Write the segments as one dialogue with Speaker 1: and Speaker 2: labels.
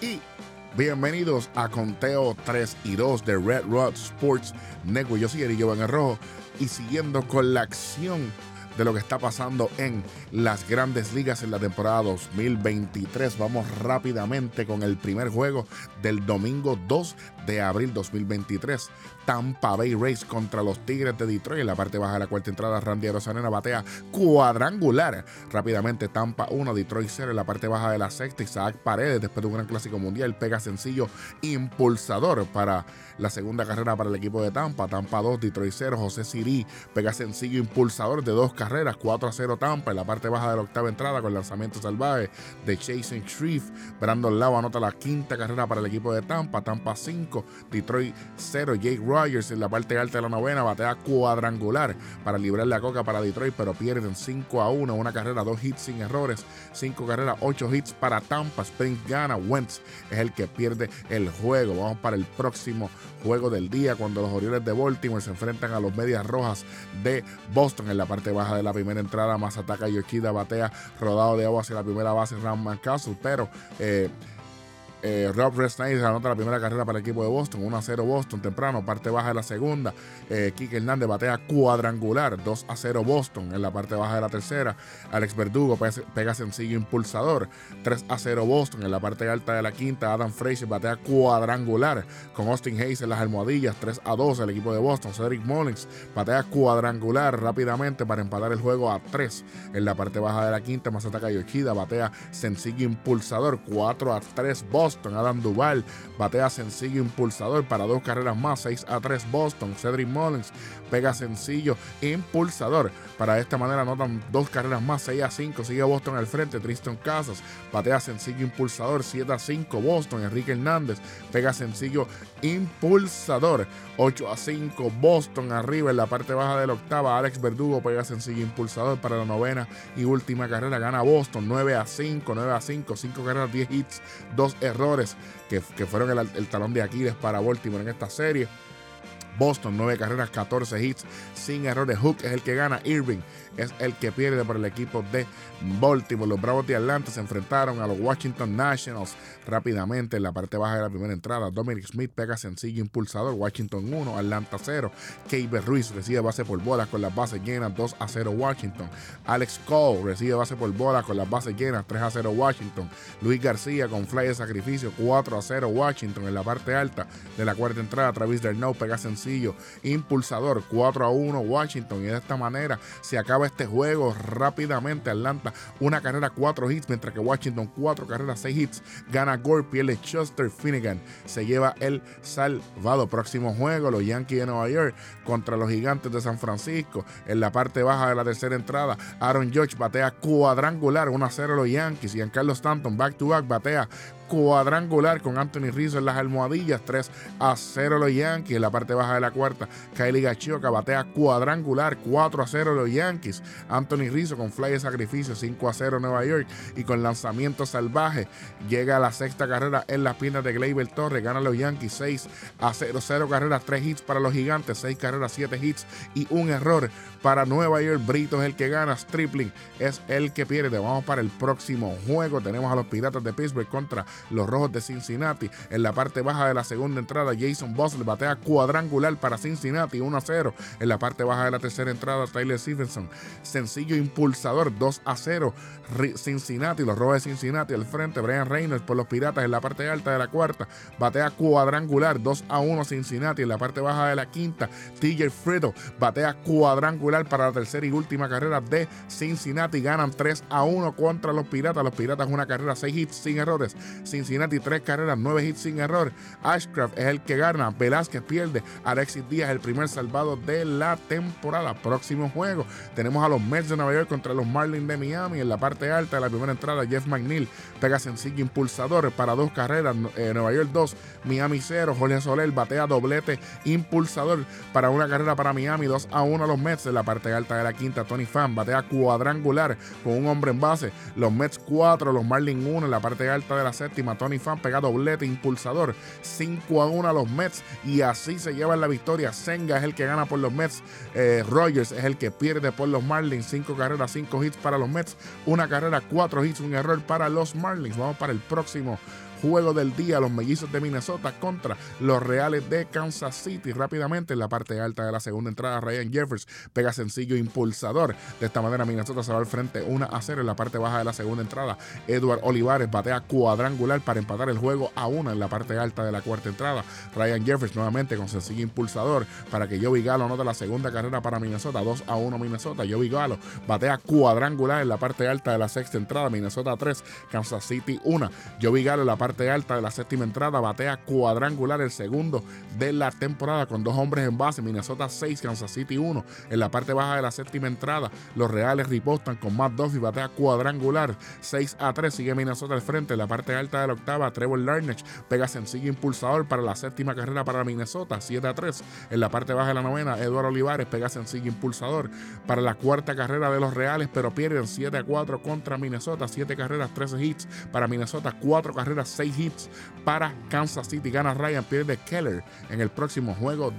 Speaker 1: y bienvenidos a Conteo 3 y 2 de Red Rod Sports Network. Yo soy Erillo en Rojo y siguiendo con la acción de lo que está pasando en las grandes ligas en la temporada 2023. Vamos rápidamente con el primer juego del domingo 2 de abril 2023. Tampa Bay Rays contra los Tigres de Detroit. En la parte baja de la cuarta entrada, Randy Rosanena batea cuadrangular. Rápidamente Tampa 1, Detroit 0. En la parte baja de la sexta, Isaac Paredes, después de un gran clásico mundial, pega sencillo impulsador para la segunda carrera para el equipo de Tampa. Tampa 2, Detroit 0. José Siri pega sencillo impulsador de dos carreras, 4 a 0 Tampa. En la parte baja de la octava entrada, con lanzamiento salvaje de Jason Shreve. Brandon Lau anota la quinta carrera para el equipo de Tampa. Tampa 5, Detroit 0. Jake Rogers en la parte alta de la novena batea cuadrangular para librar la coca para Detroit, pero pierden 5 a 1. Una carrera, dos hits sin errores. 5 carreras, 8 hits para Tampa. Spring gana. Wentz es el que pierde el juego. Vamos para el próximo juego del día cuando los Orioles de Baltimore se enfrentan a los Medias Rojas de Boston en la parte baja de la primera entrada. Más ataca Yoshida, batea rodado de agua hacia la primera base Ram Castle, pero eh, eh, Rob Resnick anota la primera carrera para el equipo de Boston, 1 a 0 Boston temprano, parte baja de la segunda. Eh, Kike Hernández batea cuadrangular, 2 a 0 Boston en la parte baja de la tercera. Alex Verdugo pega, sencillo impulsador, 3 a 0 Boston en la parte alta de la quinta. Adam Fraser batea cuadrangular con Austin Hayes en las almohadillas, 3 a 2 el equipo de Boston. Cedric Mullins batea cuadrangular rápidamente para empatar el juego a 3 en la parte baja de la quinta. Masataka Yoshida batea sencillo impulsador, 4 a 3 Boston. Adam Duval batea sencillo impulsador para dos carreras más, 6 a 3 Boston. Cedric Mullins pega sencillo impulsador. Para esta manera anotan dos carreras más, 6 a 5. Sigue Boston al frente. Tristan Casas batea sencillo impulsador, 7 a 5 Boston. Enrique Hernández pega sencillo impulsador, 8 a 5 Boston arriba en la parte baja de la octava. Alex Verdugo pega sencillo impulsador para la novena y última carrera. Gana Boston 9 a 5, 9 a 5, 5 carreras, 10 hits, 2 errores que, fueron el, el talón de Aquiles para Baltimore en esta serie. Boston, 9 carreras, 14 hits, sin errores. Hook es el que gana. Irving es el que pierde por el equipo de Baltimore. Los Bravos de Atlanta se enfrentaron a los Washington Nationals rápidamente en la parte baja de la primera entrada. Dominic Smith pega sencillo impulsador. Washington 1, Atlanta 0. Keiber Ruiz recibe base por bolas con las bases llenas 2 a 0 Washington. Alex Cole recibe base por bolas con las bases llenas 3 a 0 Washington. Luis García con fly de sacrificio 4 a 0 Washington en la parte alta de la cuarta entrada. Travis Derno pega sencillo impulsador 4 a 1 Washington y de esta manera se acaba este juego rápidamente. Atlanta una carrera, 4 hits, mientras que Washington 4 carreras, 6 hits. Gana Gore, pierde Chester Finnegan. Se lleva el salvado. Próximo juego, los Yankees de Nueva York contra los Gigantes de San Francisco. En la parte baja de la tercera entrada, Aaron George batea cuadrangular, 1 a 0 los Yankees. Y en Carlos Stanton, back to back, batea cuadrangular con Anthony Rizzo en las almohadillas, 3 a 0 los Yankees. En la parte baja de la cuarta, Kylie Gachioca batea cuadrangular, 4 a 0 los Yankees. Anthony Rizzo con fly de sacrificio, 5 a 0 Nueva York. Y con lanzamiento salvaje, llega a la sexta carrera en las piernas de Gleyber Torres. Gana los Yankees 6 a 0, 0 carreras, 3 hits para los Gigantes, 6 carreras, 7 hits y un error para Nueva York. Brito es el que gana, Stripling es el que pierde. Vamos para el próximo juego. Tenemos a los Piratas de Pittsburgh contra los Rojos de Cincinnati. En la parte baja de la segunda entrada, Jason Bosley batea cuadrangular para Cincinnati, 1 a 0. En la parte baja de la tercera entrada, Tyler Stevenson, sencillo impulsador, 2 a 0. Cincinnati, los Rojos de Cincinnati al frente, Brian Reynolds por los Piratas en la parte alta de la cuarta, batea cuadrangular, 2 a 1 Cincinnati. En la parte baja de la quinta, TJ Frito batea cuadrangular para la tercera y última carrera de Cincinnati. Ganan 3 a 1 contra los Piratas. Los Piratas una carrera, 6 hits sin errores. Cincinnati, tres carreras, nueve hits sin error. Ashcraft es el que gana. Velázquez pierde. Alexis Díaz, el primer salvado de la temporada. Próximo juego. Tenemos a los Mets de Nueva York contra los Marlins de Miami. En la parte alta de la primera entrada, Jeff McNeil pega sencillo impulsador para dos carreras. Eh, Nueva York 2, Miami 0. Jorge Soler batea doblete impulsador para una carrera para Miami. 2 a 1 a los Mets. En la parte alta de la quinta, Tony Fan batea cuadrangular con un hombre en base. Los Mets 4, los Marlins 1 en la parte alta de la Tony Fan pega doblete impulsador 5 a 1 a los Mets y así se lleva la victoria. Senga es el que gana por los Mets. Eh, Rogers es el que pierde por los Marlins. 5 carreras, 5 hits para los Mets. Una carrera, 4 hits, un error para los Marlins. Vamos para el próximo juego del día, los mellizos de Minnesota contra los Reales de Kansas City. Rápidamente en la parte alta de la segunda entrada, Ryan Jeffers pega sencillo impulsador. De esta manera Minnesota se va al frente 1 a 0 en la parte baja de la segunda entrada. Edward Olivares batea cuadrangular para empatar el juego a 1 en la parte alta de la cuarta entrada. Ryan Jeffers nuevamente con sencillo impulsador para que Joey Galo anote la segunda carrera para Minnesota. 2 a 1 Minnesota. Joey Galo batea cuadrangular en la parte alta de la sexta entrada. Minnesota 3, Kansas City 1. Joey Galo en la parte alta de la séptima entrada batea cuadrangular el segundo de la temporada con dos hombres en base. Minnesota 6, Kansas City 1. En la parte baja de la séptima entrada, los Reales ripostan con Matt Duffy, batea cuadrangular 6 a 3. Sigue Minnesota al frente. En la parte alta de la octava, Trevor Larnach pega sencillo impulsador para la séptima carrera para Minnesota 7 a 3. En la parte baja de la novena, Eduardo Olivares pega sencillo impulsador para la cuarta carrera de los Reales, pero pierden 7 a 4 contra Minnesota. 7 carreras, 13 hits para Minnesota, 4 carreras, 6 hits para Kansas City. Gana Ryan, pierde Keller en el próximo juego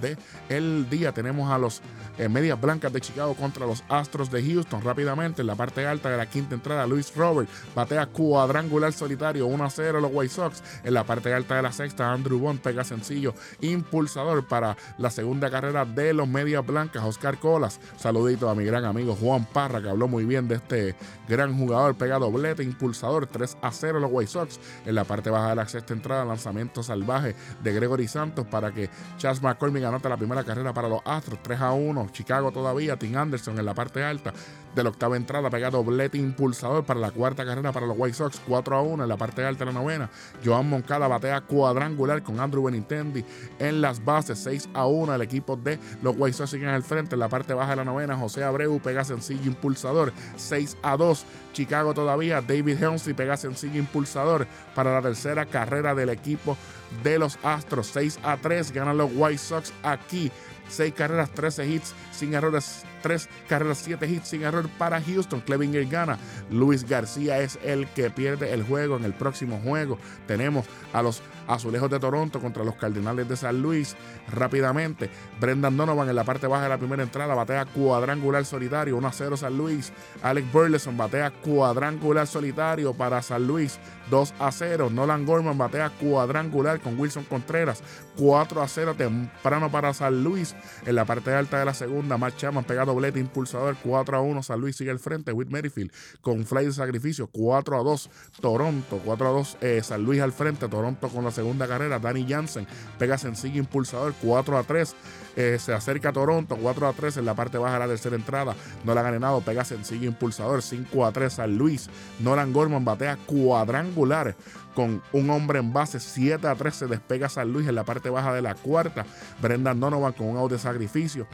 Speaker 1: el día. Tenemos a los eh, Medias Blancas de Chicago contra los Astros de Houston. Rápidamente en la parte alta de la quinta entrada, Luis Robert batea cuadrangular solitario 1 a 0 los White Sox. En la parte alta de la sexta, Andrew Bond pega sencillo impulsador para la segunda carrera de los Medias Blancas, Oscar Colas. Saludito a mi gran amigo Juan Parra, que habló muy bien de este gran jugador. Pega doblete, impulsador 3 a 0 los White Sox. En la parte baja de la sexta entrada, lanzamiento salvaje de Gregory Santos para que Chas McCormick anote la primera carrera para los Astros 3 a 1. Chicago todavía, Tim Anderson en la parte alta de la octava entrada, pega doblete impulsador para la cuarta carrera para los White Sox, 4 a 1 en la parte alta de la novena. Joan Moncada batea cuadrangular con Andrew Benintendi en las bases, 6 a 1. El equipo de los White Sox siguen al frente en la parte baja de la novena. José Abreu pega sencillo impulsador, 6 a 2. Chicago todavía, David Helmsley pega sencillo impulsador para la tercera carrera del equipo de los Astros, 6 a 3. Ganan los White Sox aquí. 6 carreras, 13 hits sin errores 3 carreras, 7 hits sin error para Houston. Clevinger gana. Luis García es el que pierde el juego en el próximo juego. Tenemos a los Azulejos de Toronto contra los Cardenales de San Luis. Rápidamente, Brendan Donovan en la parte baja de la primera entrada batea cuadrangular solitario, 1 a 0 San Luis. Alex Burleson batea cuadrangular solitario para San Luis, 2 a 0. Nolan Gorman batea cuadrangular con Wilson Contreras, 4 a 0 temprano para San Luis. En la parte alta de la segunda, Matt Chapman pega doblete impulsador, 4 a 1. San Luis sigue al frente. Whit Merrifield con fly de sacrificio, 4 a 2. Toronto, 4 a 2. Eh, San Luis al frente. Toronto con la segunda carrera. Danny Jansen pega sencillo impulsador 4 a 3. Eh, se acerca a Toronto 4 a 3 en la parte baja de la tercera entrada. No la ha ganado, pega sencillo impulsador 5 a 3 San Luis. Nolan Gorman batea cuadrangular con un hombre en base 7 a 3 se despega San Luis en la parte baja de la cuarta. Brendan Donovan con un out de sacrificio.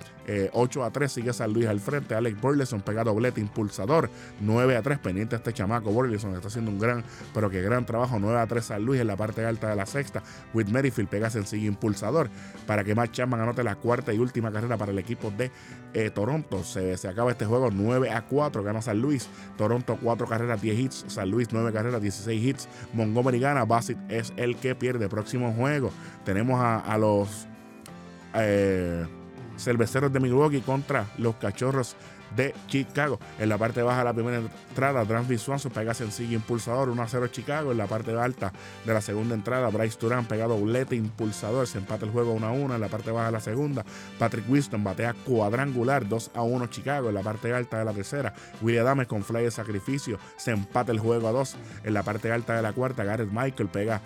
Speaker 1: 8 eh, a 3 sigue San Luis al frente. Alex Burleson pega doblete impulsador. 9 a 3 pendiente este chamaco Burleson está haciendo un gran, pero que gran trabajo. 9 a 3 San Luis en la parte alta de la sexta. Whit Merrifield pega sencillo impulsador para que Matt Chapman anote la cuarta y última carrera para el equipo de eh, Toronto. Se, se, acaba este juego 9 a 4. Gana San Luis. Toronto 4 carreras, 10 hits. San Luis 9 carreras, 16 hits. Montgomery gana. Bassett es el que pierde. Próximo juego. Tenemos a, los eh, cerveceros de Milwaukee contra los cachorros de Chicago. En la parte baja de la primera entrada, Transby Swanson pega sencillo impulsador 1 a 0 Chicago. En la parte alta de la segunda entrada, Bryce Turan pega doblete impulsador. Se empata el juego 1 a 1. En la parte baja de la segunda, Patrick Winston batea cuadrangular 2 a 1 Chicago. En la parte alta de la tercera, William Adams con fly de sacrificio. Se empata el juego a 2. En la parte alta de la cuarta, Gareth Michael pega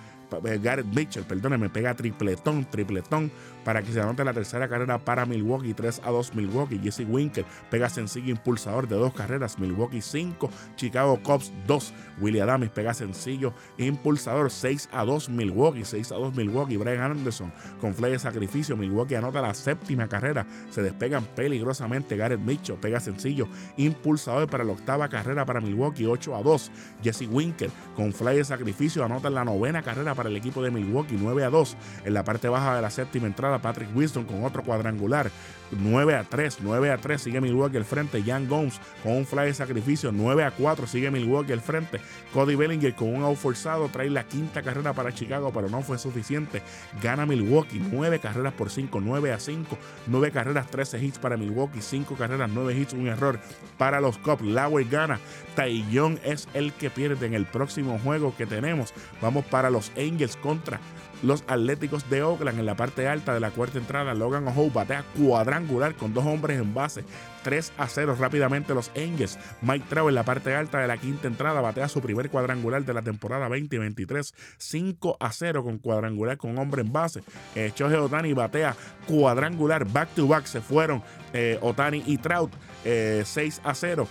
Speaker 1: Gareth Mitchell, perdóneme, pega tripletón, tripletón para que se anote la tercera carrera para Milwaukee, 3 a 2 Milwaukee. Jesse Winker pega sencillo impulsador de dos carreras, Milwaukee 5, Chicago Cubs 2. Willie Adams pega sencillo impulsador, 6 a 2 Milwaukee, 6 a 2 Milwaukee. Brian Anderson con fly de sacrificio, Milwaukee anota la séptima carrera, se despegan peligrosamente. Gareth Mitchell pega sencillo impulsador para la octava carrera para Milwaukee, 8 a 2. Jesse Winker con fly de sacrificio anota la novena carrera para el equipo de Milwaukee, 9 a 2. En la parte baja de la séptima entrada, Patrick Winston con otro cuadrangular. 9 a 3, 9 a 3 sigue Milwaukee al frente. Jan Gomes con un fly de sacrificio. 9 a 4 sigue Milwaukee al frente. Cody Bellinger con un out forzado trae la quinta carrera para Chicago, pero no fue suficiente. Gana Milwaukee 9 carreras por 5, 9 a 5. 9 carreras, 13 hits para Milwaukee. 5 carreras, 9 hits, un error para los Cubs. Lauer gana. Taillon es el que pierde en el próximo juego que tenemos. Vamos para los Angels contra los Atléticos de Oakland en la parte alta de la cuarta entrada. Logan O'Howe batea cuadrangular con dos hombres en base. 3 a 0 rápidamente los Angels. Mike Trout en la parte alta de la quinta entrada batea su primer cuadrangular de la temporada 2023. 5 a 0 con cuadrangular con hombre en base. Eh, Otani batea cuadrangular back to back. Se fueron eh, Otani y Trout 6 eh, a 0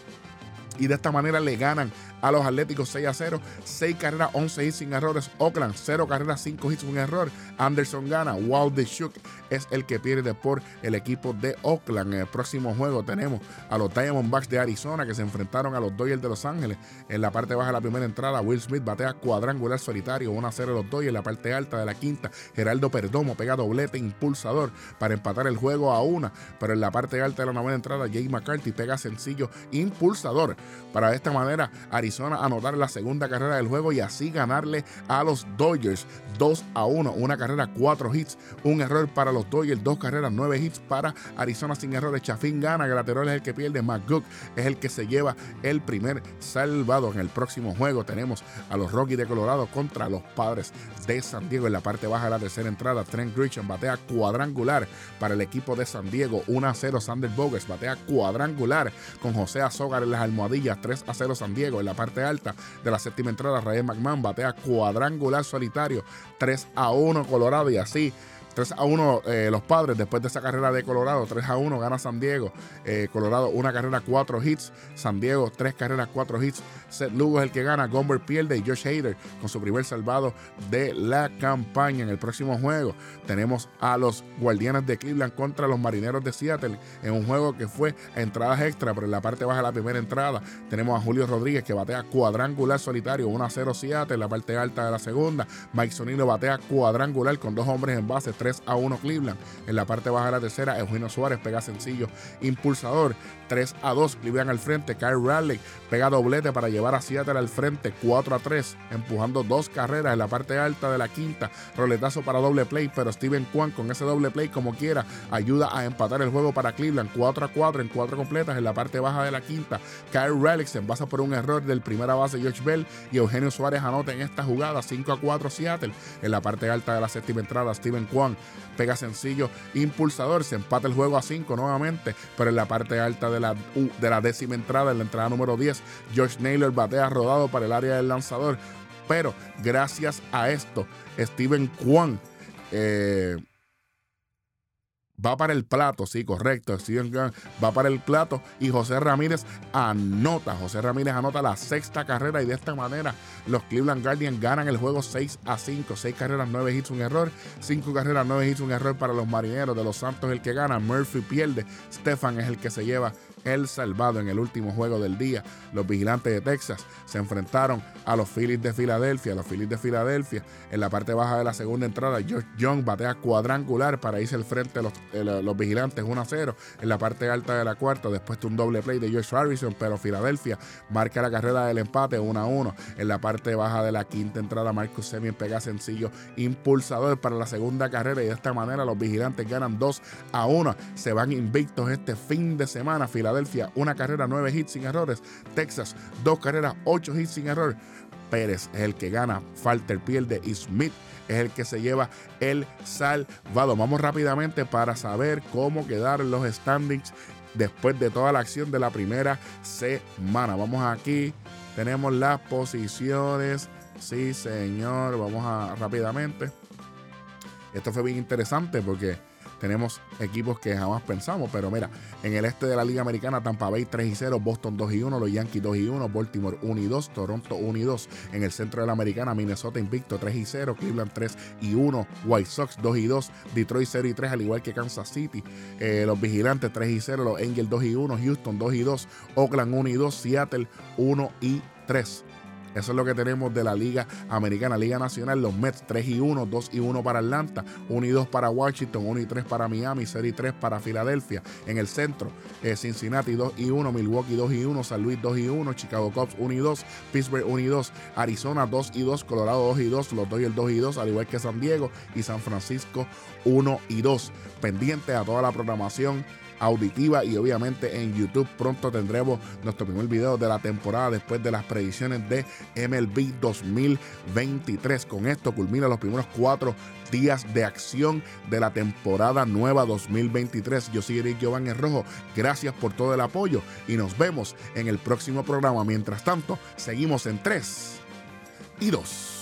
Speaker 1: y de esta manera le ganan a los Atléticos 6 a 0. 6 carreras, 11 hits sin errores. Oakland, 0 carreras, 5 hits sin error. Anderson gana. Wild Shook es el que pierde por el equipo de Oakland. En el próximo juego tenemos a los Diamondbacks de Arizona que se enfrentaron a los Dodgers de Los Ángeles. En la parte baja de la primera entrada, Will Smith batea cuadrangular solitario, 1 a 0 los Dodgers. En la parte alta de la quinta, Geraldo Perdomo pega doblete impulsador para empatar el juego a una. Pero en la parte alta de la novena entrada, Jay McCarthy pega sencillo impulsador para de esta manera Arizona anotar la segunda carrera del juego y así ganarle a los Dodgers 2 a 1. Una carrera, 4 hits, un error para los Dodgers, dos carreras, 9 hits para Arizona sin errores. Chafín gana, Graterol es el que pierde, McGook es el que se lleva el primer salvado. En el próximo juego tenemos a los Rockies de Colorado contra los Padres de San Diego en la parte baja de la tercera entrada. Trent Grisham batea cuadrangular para el equipo de San Diego. 1 a 0 Sander Bogues batea cuadrangular con José Azógar en las almohadillas. 3 a 0 San Diego. En la parte alta de la séptima entrada, Reyes McMahon batea cuadrangular solitario. 3 a 1 Colorado y así 3 a 1 eh, los padres después de esa carrera de Colorado. 3 a 1 gana San Diego. Eh, Colorado una carrera, 4 hits. San Diego 3 carreras, 4 hits. Seth Lugo es el que gana. Gomber pierde y Josh Hader con su primer salvado de la campaña. En el próximo juego tenemos a los Guardianes de Cleveland contra los Marineros de Seattle en un juego que fue a entradas extra, pero en la parte baja de la primera entrada tenemos a Julio Rodríguez que batea cuadrangular solitario 1 a 0 Seattle. En la parte alta de la segunda, Mike Sonino batea cuadrangular con dos hombres en base. 3 a 1 Cleveland. En la parte baja de la tercera, Eugenio Suárez pega sencillo impulsador. 3 a 2 Cleveland al frente. Kyle Raleigh pega doblete para llevar a Seattle al frente. 4 a 3, empujando dos carreras en la parte alta de la quinta. Roletazo para doble play, pero Steven Kwan con ese doble play como quiera ayuda a empatar el juego para Cleveland. 4 a 4 en cuatro completas en la parte baja de la quinta. Kyle Raleigh se envasa por un error del primera base George Bell y Eugenio Suárez anota en esta jugada 5 a 4 Seattle. En la parte alta de la séptima entrada, Steven Kwan pega sencillo impulsador, se empata el juego a 5 nuevamente, pero en la parte alta de la, de la décima entrada, en la entrada número 10, George Naylor batea rodado para el área del lanzador. Pero gracias a esto, Steven Kwan eh, va para el plato, sí, correcto. Steven Gunn va para el plato y José Ramírez anota. José Ramírez anota la sexta carrera y de esta manera los Cleveland Guardians ganan el juego 6 a 5. 6 carreras, 9 hits, un error. 5 carreras, 9 hits, un error para los marineros de los Santos, el que gana. Murphy pierde. Stefan es el que se lleva el salvado en el último juego del día. Los vigilantes de Texas se enfrentaron a los Phillies de Filadelfia. Los Phillies de Filadelfia en la parte baja de la segunda entrada, George Young batea cuadrangular para irse al frente de los, los vigilantes 1 a 0. En la parte alta de la cuarta, después de un doble play de George Harrison, pero Filadelfia marca la carrera del empate 1 a 1. En la parte baja de la quinta entrada, Marcus Semien pega sencillo impulsador para la segunda carrera y de esta manera los vigilantes ganan 2 a 1. Se van invictos este fin de semana. Filadelfia, una carrera, 9 hits sin errores. Texas, dos carreras, 8 hits sin error. Pérez es el que gana, Falter pierde y Smith es el que se lleva el salvado. Vamos rápidamente para saber cómo quedaron los standings después de toda la acción de la primera semana. Vamos aquí, tenemos las posiciones. Sí, señor, vamos a rápidamente. Esto fue bien interesante porque tenemos equipos que jamás pensamos. Pero mira, en el este de la Liga Americana, Tampa Bay 3 y 0, Boston 2 y 1, los Yankees 2 y 1, Baltimore 1 y 2, Toronto 1 y 2. En el centro de la Americana, Minnesota invicto 3 y 0, Cleveland 3 y 1, White Sox 2 y 2, Detroit 0 y 3, al igual que Kansas City. Eh, los Vigilantes 3 y 0, los Angels 2 y 1, Houston 2 y 2, Oakland 1 y 2, Seattle 1 y 3. Eso es lo que tenemos de la Liga Americana, Liga Nacional. Los Mets 3 y 1, 2 y 1 para Atlanta, 1 y 2 para Washington, 1 y 3 para Miami, 0 y 3 para Filadelfia. En el centro, eh, Cincinnati 2 y 1, Milwaukee 2 y 1, San Luis 2 y 1, Chicago Cubs 1 y 2, Pittsburgh 1 y 2, Arizona 2 y 2, Colorado 2 y 2, los Dodgers 2 y 2, al igual que San Diego y San Francisco 1 y 2. Pendiente a toda la programación auditiva y obviamente en YouTube pronto tendremos nuestro primer video de la temporada después de las predicciones de MLB 2023. Con esto culmina los primeros cuatro días de acción de la temporada nueva 2023. Yo soy Eric Giovanni Rojo. Gracias por todo el apoyo y nos vemos en el próximo programa. Mientras tanto, seguimos en 3 y 2.